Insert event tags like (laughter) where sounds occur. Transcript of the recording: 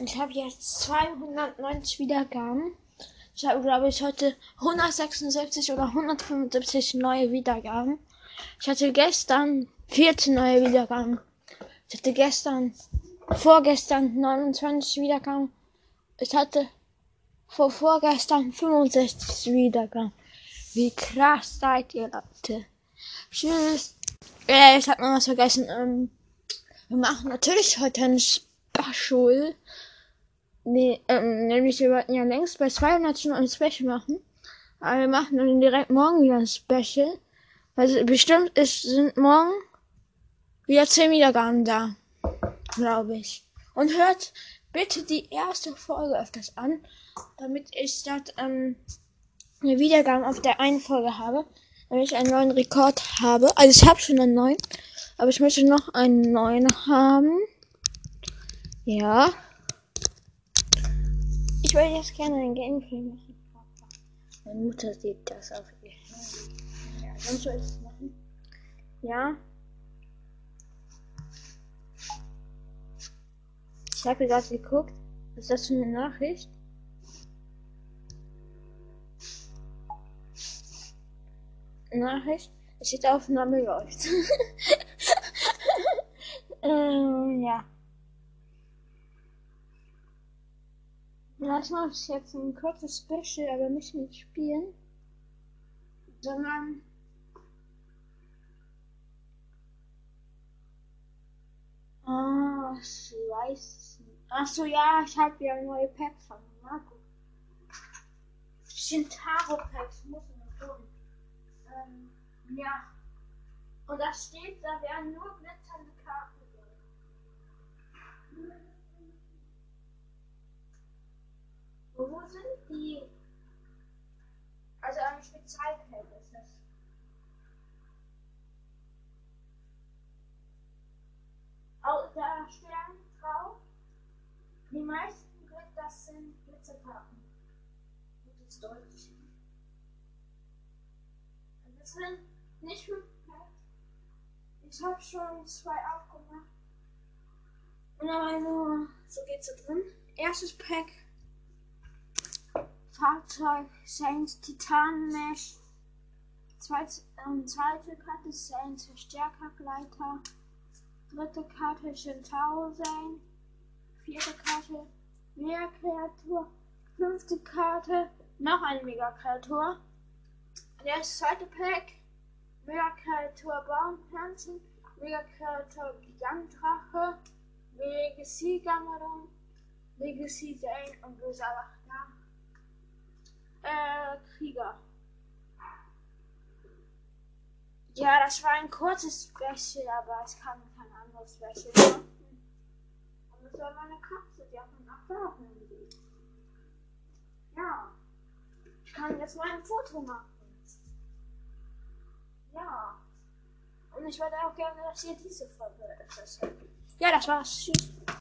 Ich habe jetzt 290 Wiedergaben. Ich habe, glaube ich, heute 176 oder 175 neue Wiedergaben. Ich hatte gestern 14 neue Wiedergaben. Ich hatte gestern, vorgestern 29 Wiedergaben. Ich hatte vor vorgestern 65 Wiedergaben. Wie krass seid ihr, Leute. Tschüss. Äh, ich hab noch was vergessen. Ähm, wir machen natürlich heute ein Special. Nee, ähm, nämlich wir wollten ja längst bei 200 schon ein Special machen. Aber wir machen dann direkt morgen wieder ein Special. Also bestimmt ist, sind morgen wieder 10 Wiedergaben da. Glaube ich. Und hört bitte die erste Folge öfters an, damit ich statt ähm, eine Wiedergaben auf der einen Folge habe, damit ich einen neuen Rekord habe. Also ich habe schon einen neuen, aber ich möchte noch einen neuen haben. Ja. Ich würde jetzt gerne ein Gameplay machen. Meine Mutter sieht das auf ihr Handy. Ja, sonst soll ich es machen. Ja. Ich habe gerade geguckt. Was ist das für eine Nachricht? Nachricht. Es steht Aufnahme läuft. (laughs) ähm, ja. Das mache ich jetzt ein kurzes Special, aber nicht mit Spielen, sondern Ah, ich weiß nicht. Achso, ja, ich habe ja neue Packs von Marco. Shintaro-Packs, muss ich noch holen. Ähm, ja. Und da steht, da werden nur glitzernde Karten drin. Wo sind die? Also ein Spezialpack ist das. Auch da stehen drauf. Die meisten Glück, das sind Glitzerkarten. Das ist deutlich. Das sind nicht Packs. Ich habe schon zwei aufgemacht. Und nur, so geht's so drin. Erstes Pack. Fahrzeug Saints Titan Mesh. Zweite, ähm, zweite Karte Saints Verstärkergleiter. Dritte Karte Shintaro sein. Vierte Karte Mega-Kreatur. Fünfte Karte noch eine Mega-Kreatur. Das zweite Pack Mega-Kreatur Baumpflanzen. Mega-Kreatur Gigantdrache. Legacy Gamadon. Legacy Zane und Böser äh, Krieger. Ja, das war ein kurzes Special, aber ich kann kein anderes Special machen. Das war meine Katze, die hat einen Aquarium gelegt. Ja. Ich kann jetzt mal ein Foto machen. Ja. Und ich würde auch gerne, dass ihr diese Folge hört. Ja, das war's. Tschüss.